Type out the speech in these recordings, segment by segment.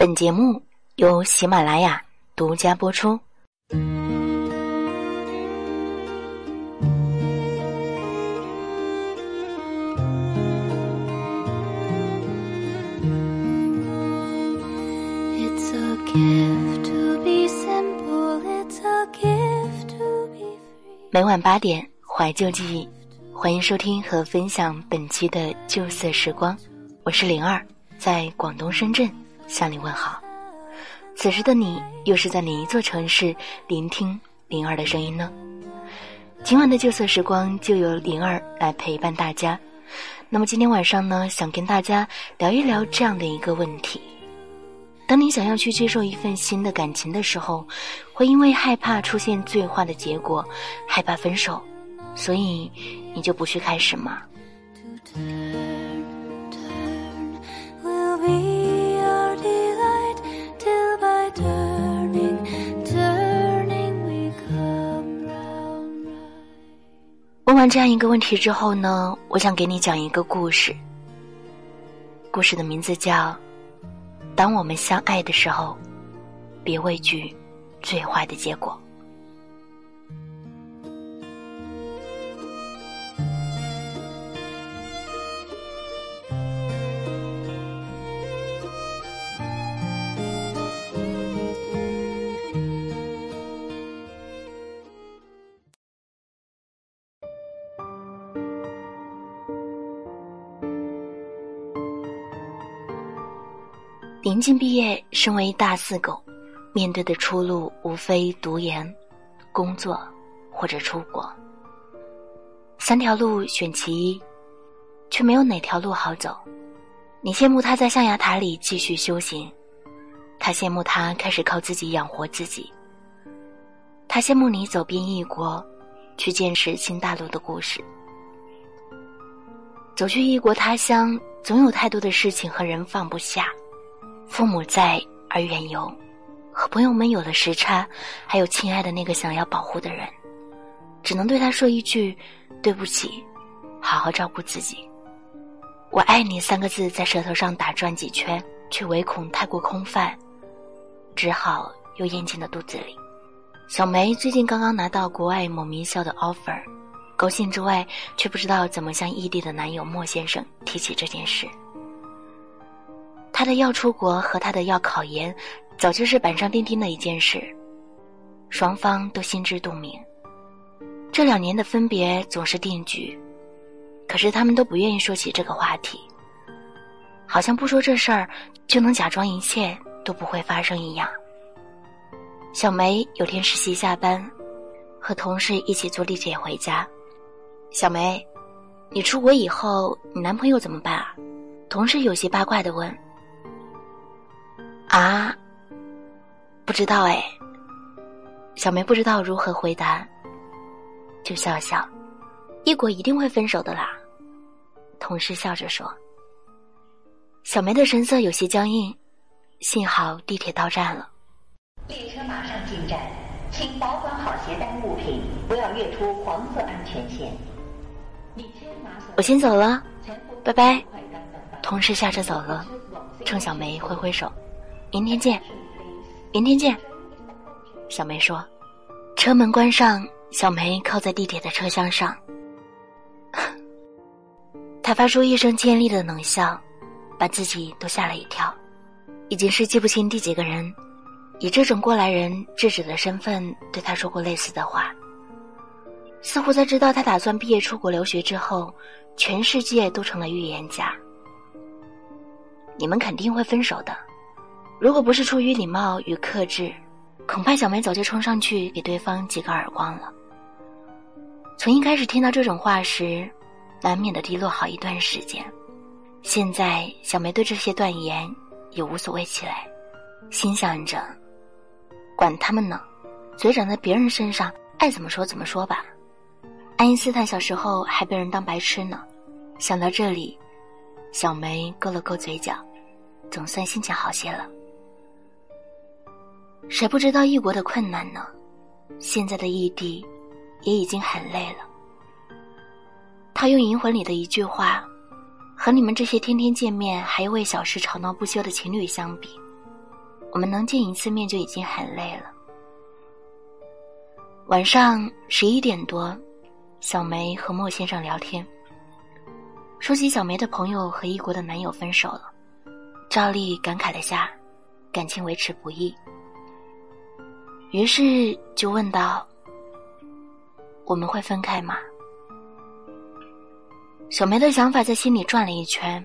本节目由喜马拉雅独家播出。每晚八点，怀旧记忆，欢迎收听和分享本期的旧色时光。我是灵儿，在广东深圳向你问好。此时的你，又是在哪一座城市聆听灵儿的声音呢？今晚的旧色时光就由灵儿来陪伴大家。那么今天晚上呢，想跟大家聊一聊这样的一个问题：当你想要去接受一份新的感情的时候，会因为害怕出现最坏的结果，害怕分手，所以你就不去开始吗？问完这样一个问题之后呢，我想给你讲一个故事。故事的名字叫《当我们相爱的时候，别畏惧最坏的结果》。临近毕业，身为大四狗，面对的出路无非读研、工作或者出国。三条路选其一，却没有哪条路好走。你羡慕他在象牙塔里继续修行，他羡慕他开始靠自己养活自己。他羡慕你走遍异国，去见识新大陆的故事。走去异国他乡，总有太多的事情和人放不下。父母在而远游，和朋友们有了时差，还有亲爱的那个想要保护的人，只能对他说一句：“对不起，好好照顾自己。”“我爱你”三个字在舌头上打转几圈，却唯恐太过空泛，只好又咽进了肚子里。小梅最近刚刚拿到国外某名校的 offer，高兴之外，却不知道怎么向异地的男友莫先生提起这件事。他的要出国和他的要考研，早就是板上钉钉的一件事，双方都心知肚明。这两年的分别总是定局，可是他们都不愿意说起这个话题，好像不说这事儿就能假装一切都不会发生一样。小梅有天实习下班，和同事一起坐地铁回家。小梅，你出国以后，你男朋友怎么办啊？同事有些八卦的问。啊，不知道哎。小梅不知道如何回答，就笑笑。异国一定会分手的啦。同事笑着说。小梅的神色有些僵硬，幸好地铁到站了。列车马上进站，请保管好携带物品，不要越出黄色安全线。我先走了，拜拜。同事下车走了，冲小梅挥挥手。明天见，明天见。小梅说：“车门关上，小梅靠在地铁的车厢上，她发出一声尖利的冷笑，把自己都吓了一跳。已经是记不清第几个人，以这种过来人智者的身份对她说过类似的话。似乎在知道他打算毕业出国留学之后，全世界都成了预言家。你们肯定会分手的。”如果不是出于礼貌与克制，恐怕小梅早就冲上去给对方几个耳光了。从一开始听到这种话时，难免的低落好一段时间。现在小梅对这些断言也无所谓起来，心想着，管他们呢，嘴长在别人身上，爱怎么说怎么说吧。爱因斯坦小时候还被人当白痴呢。想到这里，小梅勾了勾嘴角，总算心情好些了。谁不知道异国的困难呢？现在的异地，也已经很累了。他用《银魂》里的一句话，和你们这些天天见面还要为小事吵闹不休的情侣相比，我们能见一次面就已经很累了。晚上十一点多，小梅和莫先生聊天，说起小梅的朋友和异国的男友分手了，照例感慨了下，感情维持不易。于是就问道：“我们会分开吗？”小梅的想法在心里转了一圈，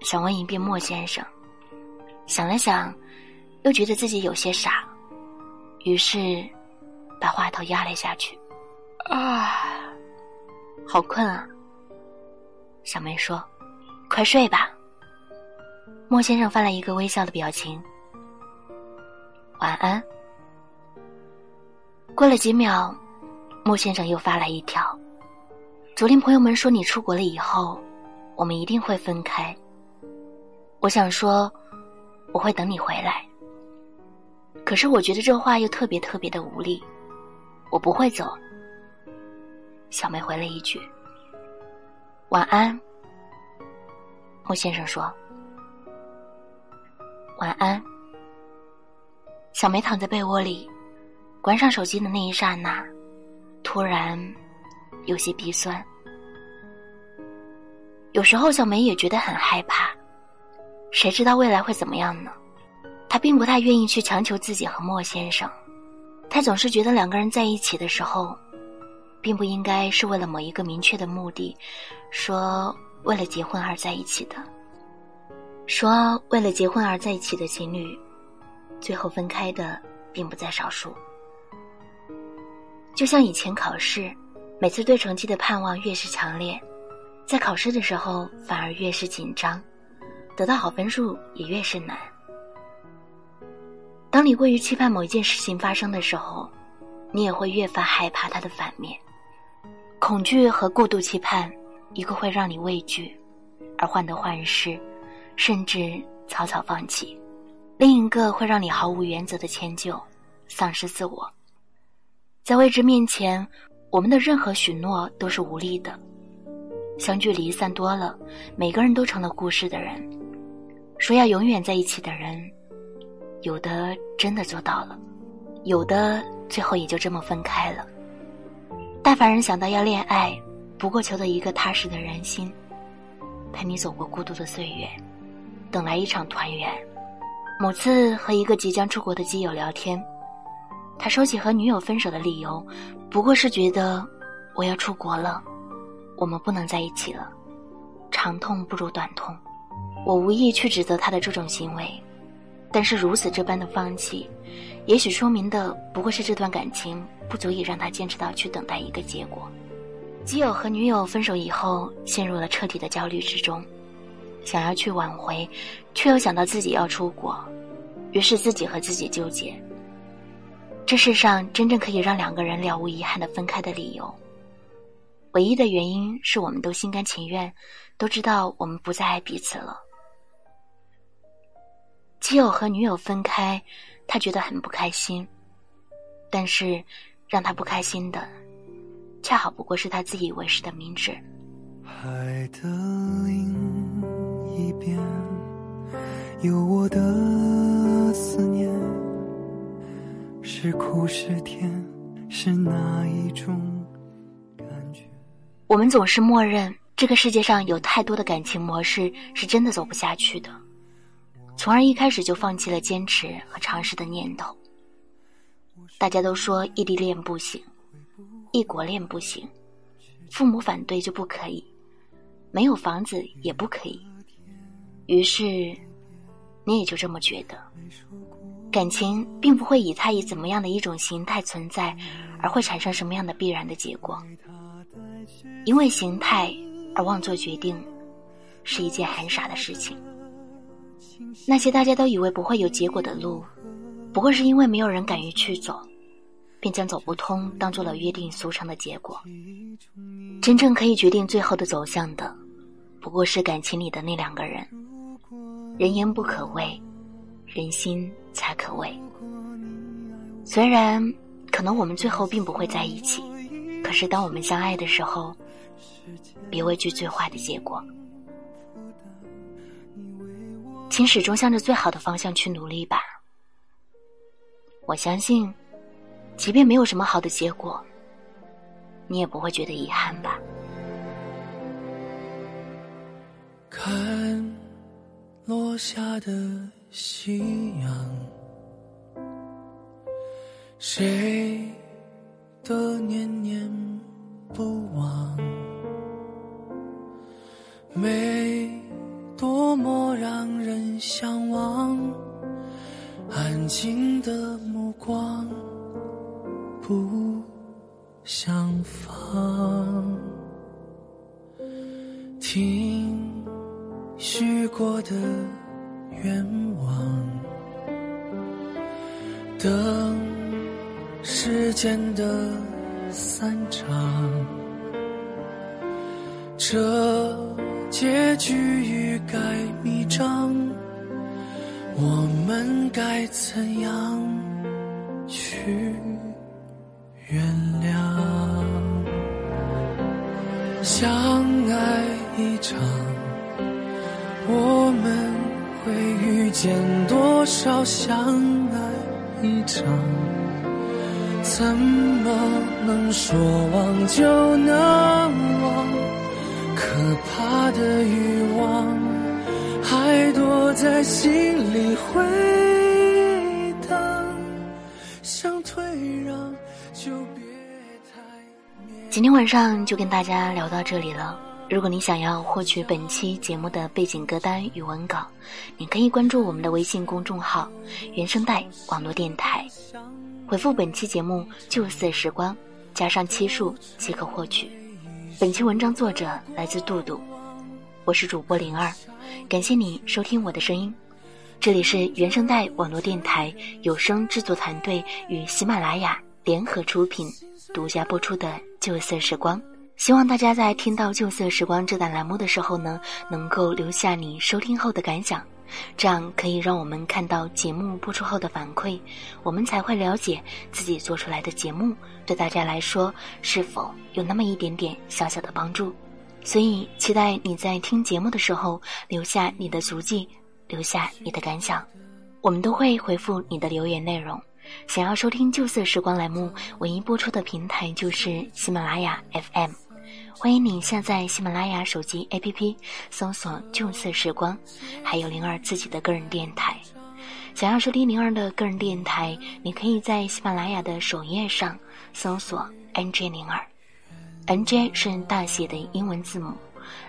想问一遍莫先生，想了想，又觉得自己有些傻，于是把话头压了下去。啊，好困啊！小梅说：“快睡吧。”莫先生发了一个微笑的表情。晚安。过了几秒，莫先生又发来一条。昨天朋友们说你出国了以后，我们一定会分开。我想说，我会等你回来。可是我觉得这话又特别特别的无力。我不会走。小梅回了一句：“晚安。”莫先生说：“晚安。”小梅躺在被窝里，关上手机的那一刹那，突然有些鼻酸。有时候，小梅也觉得很害怕。谁知道未来会怎么样呢？她并不太愿意去强求自己和莫先生。她总是觉得两个人在一起的时候，并不应该是为了某一个明确的目的，说为了结婚而在一起的。说为了结婚而在一起的情侣，最后分开的并不在少数。就像以前考试，每次对成绩的盼望越是强烈。在考试的时候，反而越是紧张，得到好分数也越是难。当你过于期盼某一件事情发生的时候，你也会越发害怕它的反面。恐惧和过度期盼，一个会让你畏惧，而患得患失，甚至草草放弃；另一个会让你毫无原则的迁就，丧失自我。在未知面前，我们的任何许诺都是无力的。相聚离散多了，每个人都成了故事的人。说要永远在一起的人，有的真的做到了，有的最后也就这么分开了。大凡人想到要恋爱，不过求得一个踏实的人心，陪你走过孤独的岁月，等来一场团圆。某次和一个即将出国的基友聊天，他说起和女友分手的理由，不过是觉得我要出国了。我们不能在一起了，长痛不如短痛。我无意去指责他的这种行为，但是如此这般的放弃，也许说明的不过是这段感情不足以让他坚持到去等待一个结果。基友和女友分手以后，陷入了彻底的焦虑之中，想要去挽回，却又想到自己要出国，于是自己和自己纠结。这世上真正可以让两个人了无遗憾的分开的理由。唯一的原因是我们都心甘情愿，都知道我们不再爱彼此了。基友和女友分开，他觉得很不开心，但是让他不开心的，恰好不过是他自以为是的明智。海的另一边，有我的思念，是苦是甜，是哪一种感觉？我们总是默认这个世界上有太多的感情模式是真的走不下去的，从而一开始就放弃了坚持和尝试的念头。大家都说异地恋不行，异国恋不行，父母反对就不可以，没有房子也不可以。于是，你也就这么觉得，感情并不会以它以怎么样的一种形态存在，而会产生什么样的必然的结果。因为形态而妄做决定，是一件很傻的事情。那些大家都以为不会有结果的路，不过是因为没有人敢于去走，便将走不通当做了约定俗成的结果。真正可以决定最后的走向的，不过是感情里的那两个人。人言不可畏，人心才可畏。虽然可能我们最后并不会在一起，可是当我们相爱的时候。别畏惧最坏的结果，请始终向着最好的方向去努力吧。我相信，即便没有什么好的结果，你也不会觉得遗憾吧。看落下的夕阳，谁的念念不忘？美多么让人向往，安静的目光不相放，听许过的愿望，等时间的散场，这。结局欲盖弥彰，我们该怎样去原谅？相爱一场，我们遇见多少相爱一场？怎么能说忘就能忘？可怕的欲望还躲在心里回荡，想退让就别太今天晚上就跟大家聊到这里了。如果你想要获取本期节目的背景歌单与文稿，你可以关注我们的微信公众号“原声带网络电台”，回复本期节目“旧色时光”加上期数即可获取。本期文章作者来自杜杜，我是主播灵儿，感谢你收听我的声音。这里是原声带网络电台有声制作团队与喜马拉雅联合出品、独家播出的《旧色时光》。希望大家在听到《旧色时光》这档栏目的时候呢，能够留下你收听后的感想。这样可以让我们看到节目播出后的反馈，我们才会了解自己做出来的节目对大家来说是否有那么一点点小小的帮助。所以，期待你在听节目的时候留下你的足迹，留下你的感想，我们都会回复你的留言内容。想要收听《旧色时光》栏目，唯一播出的平台就是喜马拉雅 FM。欢迎你下载喜马拉雅手机 APP，搜索“旧色时光”，还有灵儿自己的个人电台。想要收听灵儿的个人电台，你可以在喜马拉雅的首页上搜索 “NJ 灵儿 ”，NJ 是大写的英文字母，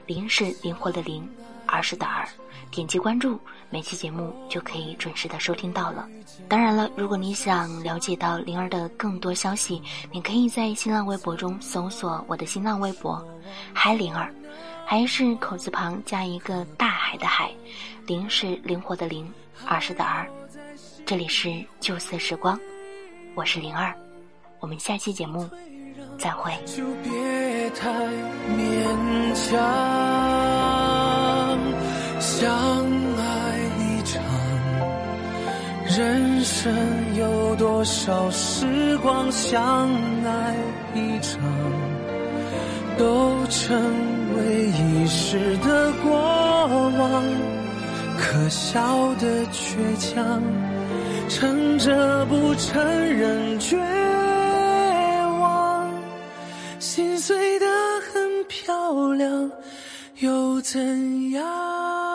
灵是灵活的灵，儿是的儿。点击关注，每期节目就可以准时的收听到了。当然了，如果你想了解到灵儿的更多消息，你可以在新浪微博中搜索我的新浪微博“嗨灵儿”，还是口字旁加一个大海的海，灵是灵活的灵，儿是的儿。这里是旧色时光，我是灵儿，我们下期节目再会。就别太勉强。人生有多少时光？相爱一场，都成为一时的过往。可笑的倔强，撑着不承认绝望，心碎的很漂亮，又怎样？